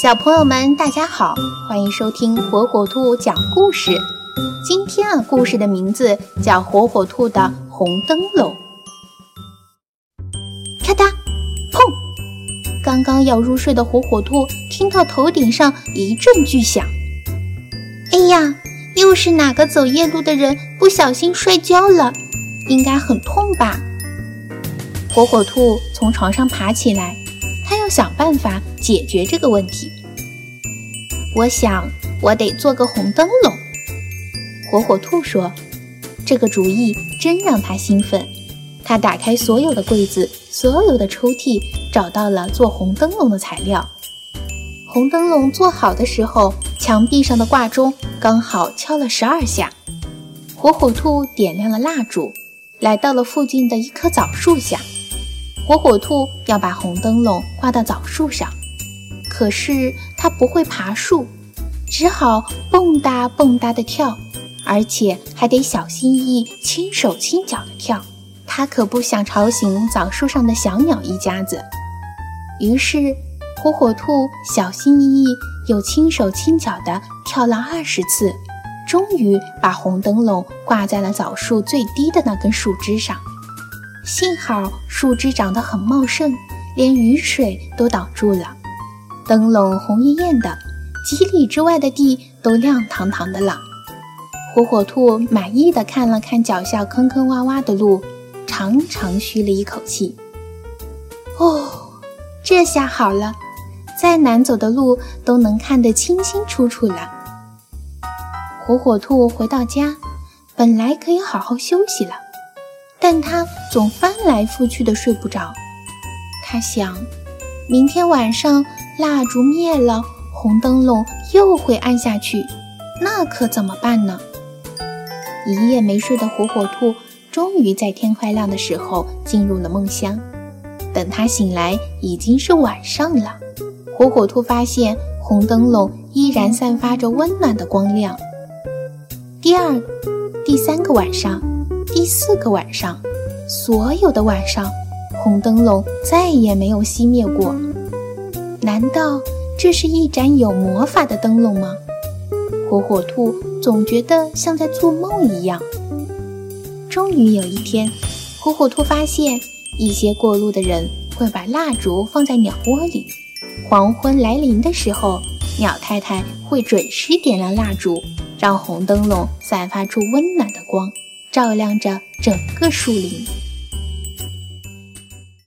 小朋友们，大家好，欢迎收听火火兔讲故事。今天啊，故事的名字叫《火火兔的红灯笼》。咔嗒，砰！刚刚要入睡的火火兔听到头顶上一阵巨响，哎呀，又是哪个走夜路的人不小心摔跤了？应该很痛吧？火火兔从床上爬起来，他要想办法解决这个问题。我想，我得做个红灯笼。火火兔说：“这个主意真让他兴奋。”他打开所有的柜子、所有的抽屉，找到了做红灯笼的材料。红灯笼做好的时候，墙壁上的挂钟刚好敲了十二下。火火兔点亮了蜡烛，来到了附近的一棵枣树下。火火兔要把红灯笼挂到枣树上，可是它不会爬树，只好蹦哒蹦哒地跳。而且还得小心翼翼、轻手轻脚地跳，它可不想吵醒枣树上的小鸟一家子。于是，火火兔小心翼翼又轻手轻脚地跳了二十次，终于把红灯笼挂在了枣树最低的那根树枝上。幸好树枝长得很茂盛，连雨水都挡住了，灯笼红艳艳的，几里之外的地都亮堂堂的了。火火兔满意的看了看脚下坑坑洼洼的路，长长吁了一口气。哦，这下好了，再难走的路都能看得清清楚楚了。火火兔回到家，本来可以好好休息了，但他总翻来覆去的睡不着。他想，明天晚上蜡烛灭了，红灯笼又会暗下去，那可怎么办呢？一夜没睡的火火兔，终于在天快亮的时候进入了梦乡。等他醒来，已经是晚上了。火火兔发现红灯笼依然散发着温暖的光亮。第二、第三个晚上，第四个晚上，所有的晚上，红灯笼再也没有熄灭过。难道这是一盏有魔法的灯笼吗？火火兔总觉得像在做梦一样。终于有一天，火火兔发现一些过路的人会把蜡烛放在鸟窝里。黄昏来临的时候，鸟太太会准时点亮蜡烛，让红灯笼散发出温暖的光，照亮着整个树林。